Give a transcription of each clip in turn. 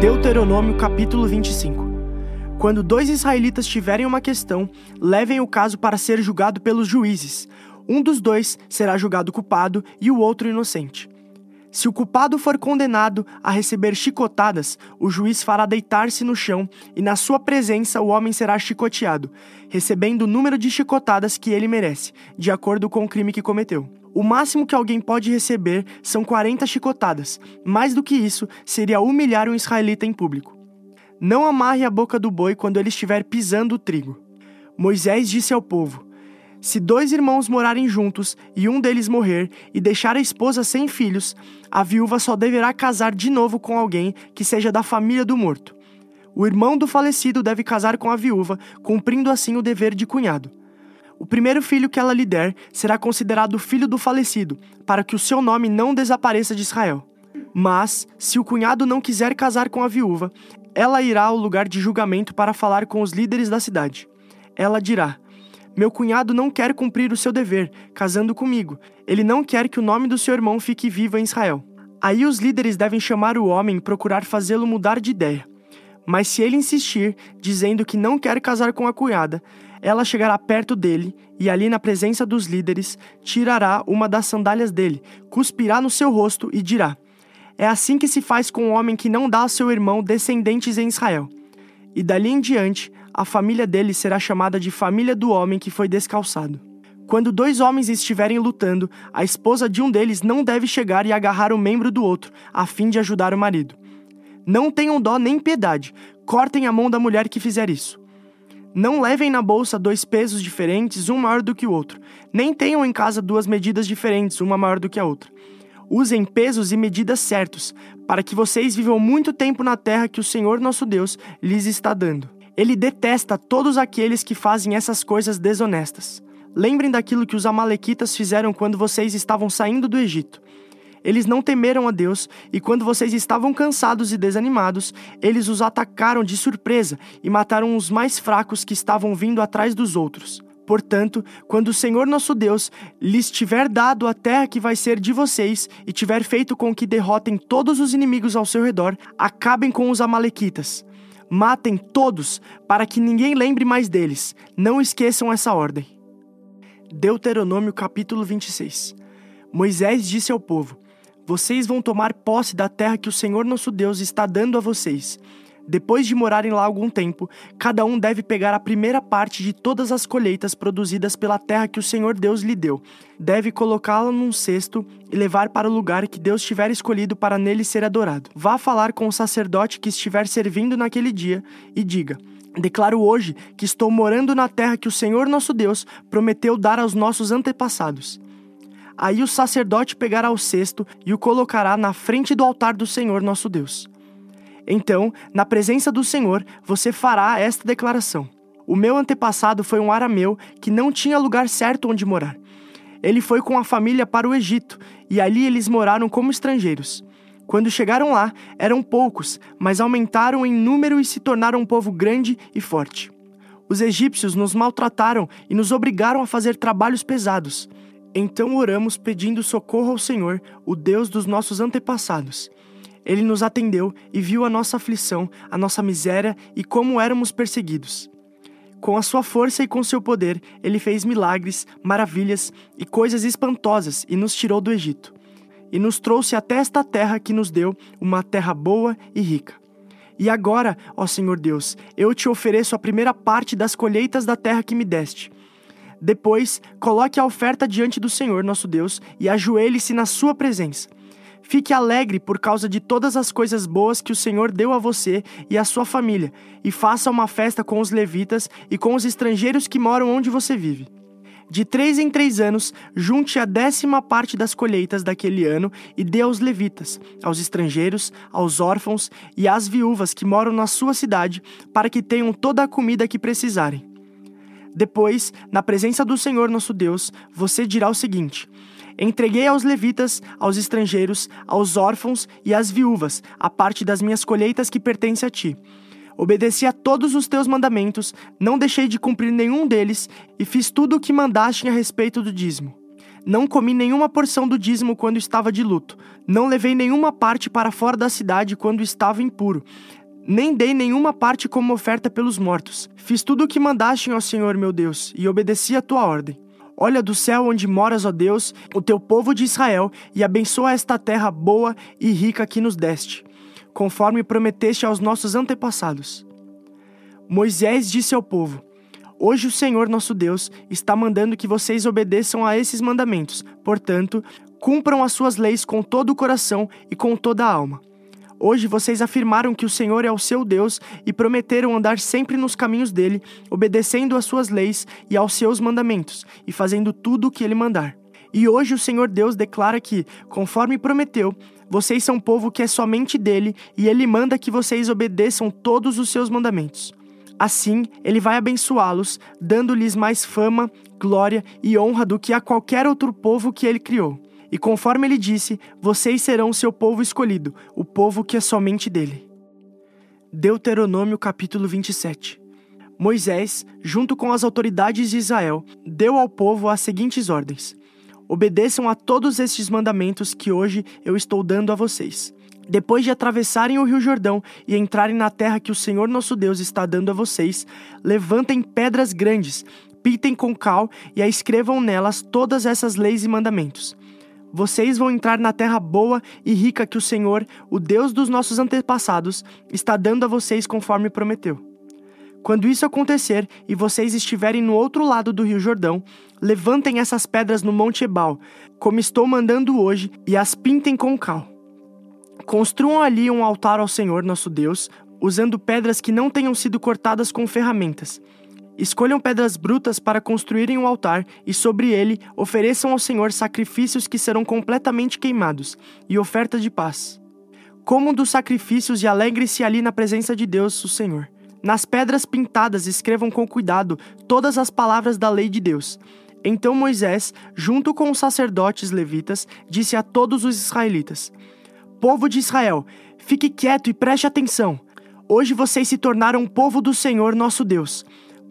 Deuteronômio capítulo 25 Quando dois israelitas tiverem uma questão, levem o caso para ser julgado pelos juízes. Um dos dois será julgado culpado e o outro inocente. Se o culpado for condenado a receber chicotadas, o juiz fará deitar-se no chão e, na sua presença, o homem será chicoteado, recebendo o número de chicotadas que ele merece, de acordo com o crime que cometeu. O máximo que alguém pode receber são 40 chicotadas. Mais do que isso, seria humilhar um israelita em público. Não amarre a boca do boi quando ele estiver pisando o trigo. Moisés disse ao povo: se dois irmãos morarem juntos e um deles morrer e deixar a esposa sem filhos, a viúva só deverá casar de novo com alguém que seja da família do morto. O irmão do falecido deve casar com a viúva, cumprindo assim o dever de cunhado. O primeiro filho que ela lhe der será considerado filho do falecido, para que o seu nome não desapareça de Israel. Mas, se o cunhado não quiser casar com a viúva, ela irá ao lugar de julgamento para falar com os líderes da cidade. Ela dirá: meu cunhado não quer cumprir o seu dever, casando comigo. Ele não quer que o nome do seu irmão fique vivo em Israel. Aí os líderes devem chamar o homem e procurar fazê-lo mudar de ideia. Mas se ele insistir, dizendo que não quer casar com a cunhada, ela chegará perto dele e, ali na presença dos líderes, tirará uma das sandálias dele, cuspirá no seu rosto e dirá: É assim que se faz com o homem que não dá ao seu irmão descendentes em Israel. E dali em diante, a família dele será chamada de família do homem que foi descalçado. Quando dois homens estiverem lutando, a esposa de um deles não deve chegar e agarrar o membro do outro, a fim de ajudar o marido. Não tenham dó nem piedade, cortem a mão da mulher que fizer isso. Não levem na bolsa dois pesos diferentes, um maior do que o outro. Nem tenham em casa duas medidas diferentes, uma maior do que a outra. Usem pesos e medidas certos, para que vocês vivam muito tempo na terra que o Senhor nosso Deus lhes está dando. Ele detesta todos aqueles que fazem essas coisas desonestas. Lembrem daquilo que os Amalequitas fizeram quando vocês estavam saindo do Egito. Eles não temeram a Deus e, quando vocês estavam cansados e desanimados, eles os atacaram de surpresa e mataram os mais fracos que estavam vindo atrás dos outros. Portanto, quando o Senhor nosso Deus lhes tiver dado a terra que vai ser de vocês e tiver feito com que derrotem todos os inimigos ao seu redor, acabem com os Amalequitas. Matem todos, para que ninguém lembre mais deles. Não esqueçam essa ordem. Deuteronômio capítulo 26 Moisés disse ao povo: Vocês vão tomar posse da terra que o Senhor nosso Deus está dando a vocês depois de morarem lá algum tempo, cada um deve pegar a primeira parte de todas as colheitas produzidas pela terra que o Senhor Deus lhe deu. Deve colocá-la num cesto e levar para o lugar que Deus tiver escolhido para nele ser adorado. Vá falar com o sacerdote que estiver servindo naquele dia e diga: Declaro hoje que estou morando na terra que o Senhor nosso Deus prometeu dar aos nossos antepassados. Aí o sacerdote pegará o cesto e o colocará na frente do altar do Senhor nosso Deus. Então, na presença do Senhor, você fará esta declaração: O meu antepassado foi um arameu que não tinha lugar certo onde morar. Ele foi com a família para o Egito, e ali eles moraram como estrangeiros. Quando chegaram lá, eram poucos, mas aumentaram em número e se tornaram um povo grande e forte. Os egípcios nos maltrataram e nos obrigaram a fazer trabalhos pesados. Então oramos pedindo socorro ao Senhor, o Deus dos nossos antepassados. Ele nos atendeu e viu a nossa aflição, a nossa miséria e como éramos perseguidos. Com a sua força e com seu poder, ele fez milagres, maravilhas e coisas espantosas e nos tirou do Egito. E nos trouxe até esta terra que nos deu, uma terra boa e rica. E agora, ó Senhor Deus, eu te ofereço a primeira parte das colheitas da terra que me deste. Depois, coloque a oferta diante do Senhor nosso Deus e ajoelhe-se na sua presença. Fique alegre por causa de todas as coisas boas que o Senhor deu a você e à sua família, e faça uma festa com os levitas e com os estrangeiros que moram onde você vive. De três em três anos, junte a décima parte das colheitas daquele ano e dê aos levitas, aos estrangeiros, aos órfãos e às viúvas que moram na sua cidade, para que tenham toda a comida que precisarem. Depois, na presença do Senhor nosso Deus, você dirá o seguinte: Entreguei aos levitas, aos estrangeiros, aos órfãos e às viúvas a parte das minhas colheitas que pertence a ti. Obedeci a todos os teus mandamentos, não deixei de cumprir nenhum deles e fiz tudo o que mandaste a respeito do dízimo. Não comi nenhuma porção do dízimo quando estava de luto. Não levei nenhuma parte para fora da cidade quando estava impuro. Nem dei nenhuma parte como oferta pelos mortos. Fiz tudo o que mandaste, ó Senhor meu Deus, e obedeci a tua ordem. Olha do céu onde moras, ó Deus, o teu povo de Israel, e abençoa esta terra boa e rica que nos deste, conforme prometeste aos nossos antepassados. Moisés disse ao povo: Hoje o Senhor nosso Deus está mandando que vocês obedeçam a esses mandamentos, portanto, cumpram as suas leis com todo o coração e com toda a alma. Hoje vocês afirmaram que o Senhor é o seu Deus e prometeram andar sempre nos caminhos dele, obedecendo às suas leis e aos seus mandamentos, e fazendo tudo o que ele mandar. E hoje o Senhor Deus declara que, conforme prometeu, vocês são povo que é somente dele e ele manda que vocês obedeçam todos os seus mandamentos. Assim, ele vai abençoá-los, dando-lhes mais fama, glória e honra do que a qualquer outro povo que ele criou. E conforme ele disse, vocês serão seu povo escolhido, o povo que é somente dele. Deuteronômio capítulo 27 Moisés, junto com as autoridades de Israel, deu ao povo as seguintes ordens: Obedeçam a todos estes mandamentos que hoje eu estou dando a vocês. Depois de atravessarem o Rio Jordão e entrarem na terra que o Senhor nosso Deus está dando a vocês, levantem pedras grandes, pitem com cal e a escrevam nelas todas essas leis e mandamentos. Vocês vão entrar na terra boa e rica que o Senhor, o Deus dos nossos antepassados, está dando a vocês conforme prometeu. Quando isso acontecer e vocês estiverem no outro lado do Rio Jordão, levantem essas pedras no Monte Ebal, como estou mandando hoje, e as pintem com cal. Construam ali um altar ao Senhor nosso Deus, usando pedras que não tenham sido cortadas com ferramentas. Escolham pedras brutas para construírem um altar e sobre ele ofereçam ao Senhor sacrifícios que serão completamente queimados e oferta de paz. Comam dos sacrifícios e alegre-se ali na presença de Deus, o Senhor. Nas pedras pintadas escrevam com cuidado todas as palavras da lei de Deus. Então Moisés, junto com os sacerdotes levitas, disse a todos os israelitas: Povo de Israel, fique quieto e preste atenção. Hoje vocês se tornaram povo do Senhor nosso Deus.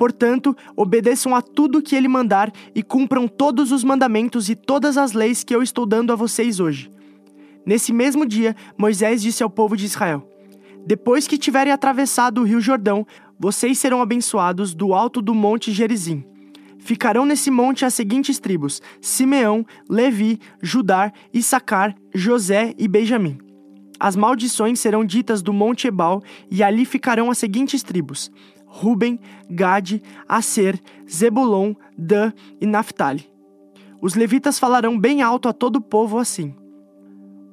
Portanto, obedeçam a tudo que ele mandar e cumpram todos os mandamentos e todas as leis que eu estou dando a vocês hoje. Nesse mesmo dia, Moisés disse ao povo de Israel: Depois que tiverem atravessado o rio Jordão, vocês serão abençoados do alto do monte Gerizim. Ficarão nesse monte as seguintes tribos: Simeão, Levi, Judá, Issacar, José e Benjamim. As maldições serão ditas do monte Ebal, e ali ficarão as seguintes tribos: Ruben, Gade, Aser, Zebulon, Dan e Naphtali. Os levitas falarão bem alto a todo o povo assim: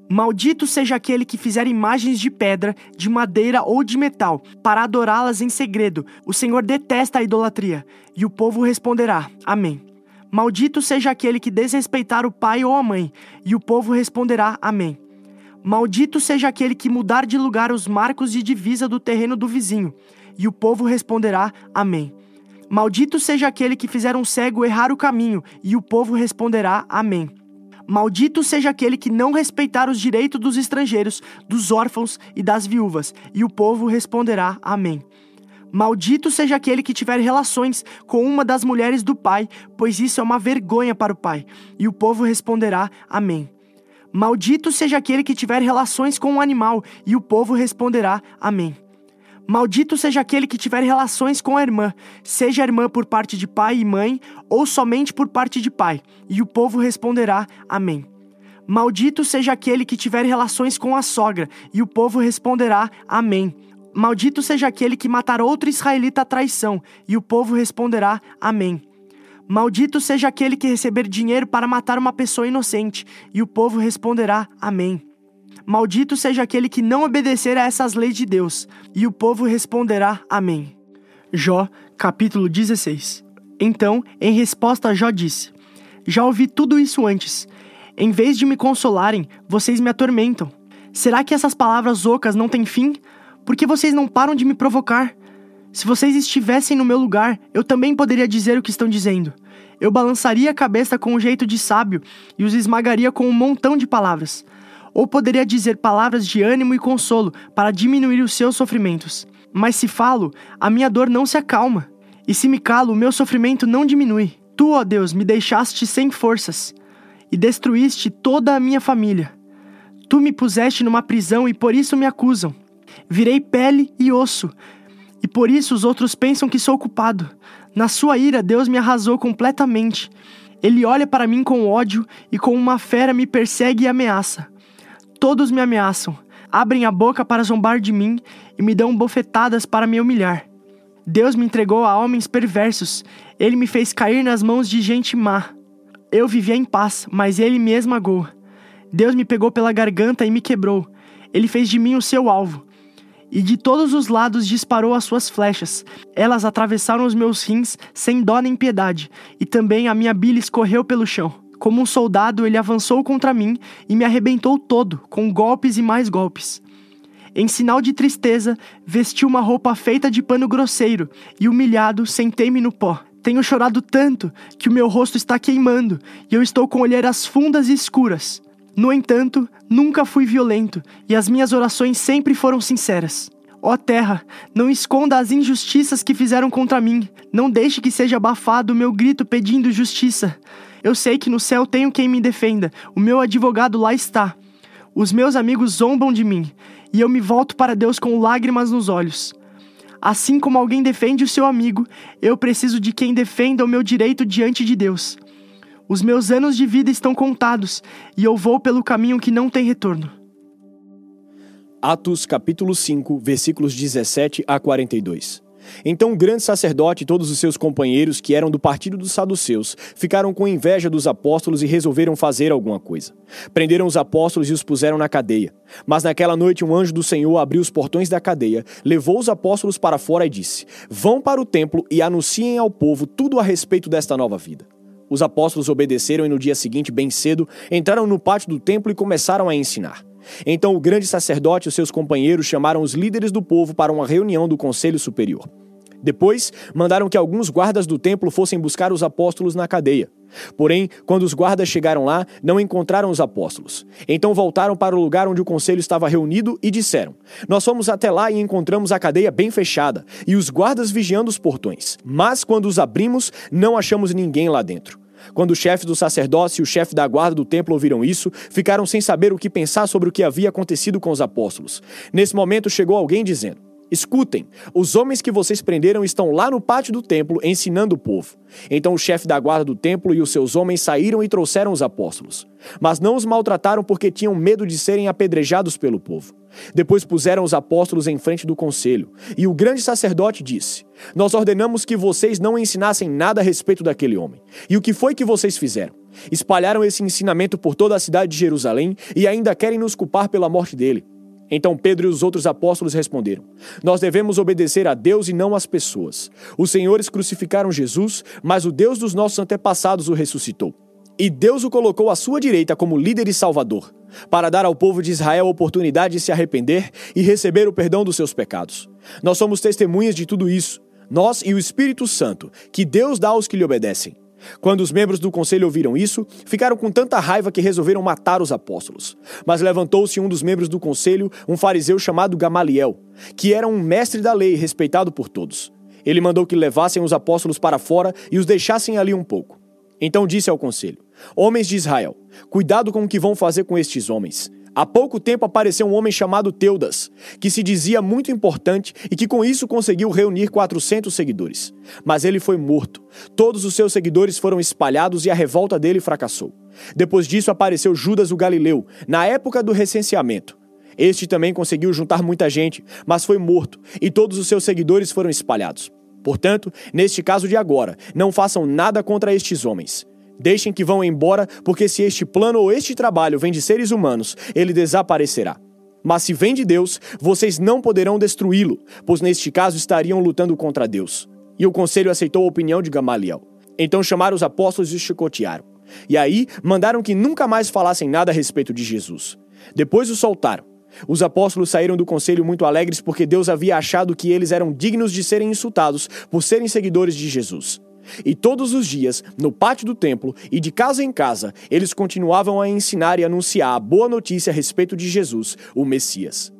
Maldito seja aquele que fizer imagens de pedra, de madeira ou de metal, para adorá-las em segredo. O Senhor detesta a idolatria. E o povo responderá: Amém. Maldito seja aquele que desrespeitar o pai ou a mãe. E o povo responderá: Amém. Maldito seja aquele que mudar de lugar os marcos de divisa do terreno do vizinho. E o povo responderá: Amém. Maldito seja aquele que fizer um cego errar o caminho. E o povo responderá: Amém. Maldito seja aquele que não respeitar os direitos dos estrangeiros, dos órfãos e das viúvas. E o povo responderá: Amém. Maldito seja aquele que tiver relações com uma das mulheres do pai, pois isso é uma vergonha para o pai. E o povo responderá: Amém. Maldito seja aquele que tiver relações com um animal, e o povo responderá: Amém. Maldito seja aquele que tiver relações com a irmã, seja a irmã por parte de pai e mãe, ou somente por parte de pai. E o povo responderá: Amém. Maldito seja aquele que tiver relações com a sogra, e o povo responderá: Amém. Maldito seja aquele que matar outro israelita à traição, e o povo responderá: Amém. Maldito seja aquele que receber dinheiro para matar uma pessoa inocente, e o povo responderá: Amém. Maldito seja aquele que não obedecer a essas leis de Deus. E o povo responderá: Amém. Jó, capítulo 16. Então, em resposta, Jó disse: Já ouvi tudo isso antes. Em vez de me consolarem, vocês me atormentam. Será que essas palavras ocas não têm fim? Por que vocês não param de me provocar? Se vocês estivessem no meu lugar, eu também poderia dizer o que estão dizendo. Eu balançaria a cabeça com um jeito de sábio e os esmagaria com um montão de palavras ou poderia dizer palavras de ânimo e consolo para diminuir os seus sofrimentos. Mas se falo, a minha dor não se acalma, e se me calo, o meu sofrimento não diminui. Tu, ó Deus, me deixaste sem forças. e destruíste toda a minha família. Tu me puseste numa prisão e por isso me acusam. Virei pele e osso, e por isso os outros pensam que sou culpado. Na sua ira, Deus me arrasou completamente. Ele olha para mim com ódio e com uma fera me persegue e ameaça. Todos me ameaçam, abrem a boca para zombar de mim e me dão bofetadas para me humilhar. Deus me entregou a homens perversos, ele me fez cair nas mãos de gente má. Eu vivia em paz, mas ele me esmagou. Deus me pegou pela garganta e me quebrou. Ele fez de mim o seu alvo. E de todos os lados disparou as suas flechas. Elas atravessaram os meus rins sem dó nem piedade, e também a minha bile escorreu pelo chão. Como um soldado, ele avançou contra mim e me arrebentou todo, com golpes e mais golpes. Em sinal de tristeza, vesti uma roupa feita de pano grosseiro e, humilhado, sentei-me no pó. Tenho chorado tanto que o meu rosto está queimando e eu estou com olheiras fundas e escuras. No entanto, nunca fui violento e as minhas orações sempre foram sinceras. Ó terra, não esconda as injustiças que fizeram contra mim. Não deixe que seja abafado o meu grito pedindo justiça. Eu sei que no céu tenho quem me defenda. O meu advogado lá está. Os meus amigos zombam de mim e eu me volto para Deus com lágrimas nos olhos. Assim como alguém defende o seu amigo, eu preciso de quem defenda o meu direito diante de Deus. Os meus anos de vida estão contados e eu vou pelo caminho que não tem retorno. Atos capítulo 5, versículos 17 a 42. Então o grande sacerdote e todos os seus companheiros, que eram do partido dos saduceus, ficaram com inveja dos apóstolos e resolveram fazer alguma coisa. Prenderam os apóstolos e os puseram na cadeia. Mas naquela noite um anjo do Senhor abriu os portões da cadeia, levou os apóstolos para fora e disse: Vão para o templo e anunciem ao povo tudo a respeito desta nova vida. Os apóstolos obedeceram e no dia seguinte, bem cedo, entraram no pátio do templo e começaram a ensinar. Então o grande sacerdote e seus companheiros chamaram os líderes do povo para uma reunião do conselho superior. Depois, mandaram que alguns guardas do templo fossem buscar os apóstolos na cadeia. Porém, quando os guardas chegaram lá, não encontraram os apóstolos. Então voltaram para o lugar onde o conselho estava reunido e disseram: Nós fomos até lá e encontramos a cadeia bem fechada e os guardas vigiando os portões. Mas quando os abrimos, não achamos ninguém lá dentro. Quando o chefe do sacerdócio e o chefe da guarda do templo ouviram isso, ficaram sem saber o que pensar sobre o que havia acontecido com os apóstolos. Nesse momento chegou alguém dizendo: Escutem, os homens que vocês prenderam estão lá no pátio do templo ensinando o povo. Então o chefe da guarda do templo e os seus homens saíram e trouxeram os apóstolos. Mas não os maltrataram porque tinham medo de serem apedrejados pelo povo. Depois puseram os apóstolos em frente do conselho. E o grande sacerdote disse: Nós ordenamos que vocês não ensinassem nada a respeito daquele homem. E o que foi que vocês fizeram? Espalharam esse ensinamento por toda a cidade de Jerusalém e ainda querem nos culpar pela morte dele. Então Pedro e os outros apóstolos responderam: Nós devemos obedecer a Deus e não às pessoas. Os senhores crucificaram Jesus, mas o Deus dos nossos antepassados o ressuscitou. E Deus o colocou à sua direita como líder e salvador, para dar ao povo de Israel a oportunidade de se arrepender e receber o perdão dos seus pecados. Nós somos testemunhas de tudo isso, nós e o Espírito Santo, que Deus dá aos que lhe obedecem. Quando os membros do conselho ouviram isso, ficaram com tanta raiva que resolveram matar os apóstolos. Mas levantou-se um dos membros do conselho, um fariseu chamado Gamaliel, que era um mestre da lei respeitado por todos. Ele mandou que levassem os apóstolos para fora e os deixassem ali um pouco. Então disse ao conselho: Homens de Israel, cuidado com o que vão fazer com estes homens. Há pouco tempo apareceu um homem chamado Teudas, que se dizia muito importante e que com isso conseguiu reunir 400 seguidores. Mas ele foi morto. Todos os seus seguidores foram espalhados e a revolta dele fracassou. Depois disso apareceu Judas o Galileu, na época do recenseamento. Este também conseguiu juntar muita gente, mas foi morto, e todos os seus seguidores foram espalhados. Portanto, neste caso de agora, não façam nada contra estes homens. Deixem que vão embora, porque se este plano ou este trabalho vem de seres humanos, ele desaparecerá. Mas se vem de Deus, vocês não poderão destruí-lo, pois neste caso estariam lutando contra Deus. E o conselho aceitou a opinião de Gamaliel. Então chamaram os apóstolos e chicotearam. E aí mandaram que nunca mais falassem nada a respeito de Jesus. Depois os soltaram. Os apóstolos saíram do conselho muito alegres porque Deus havia achado que eles eram dignos de serem insultados por serem seguidores de Jesus. E todos os dias, no pátio do templo e de casa em casa, eles continuavam a ensinar e anunciar a boa notícia a respeito de Jesus, o Messias.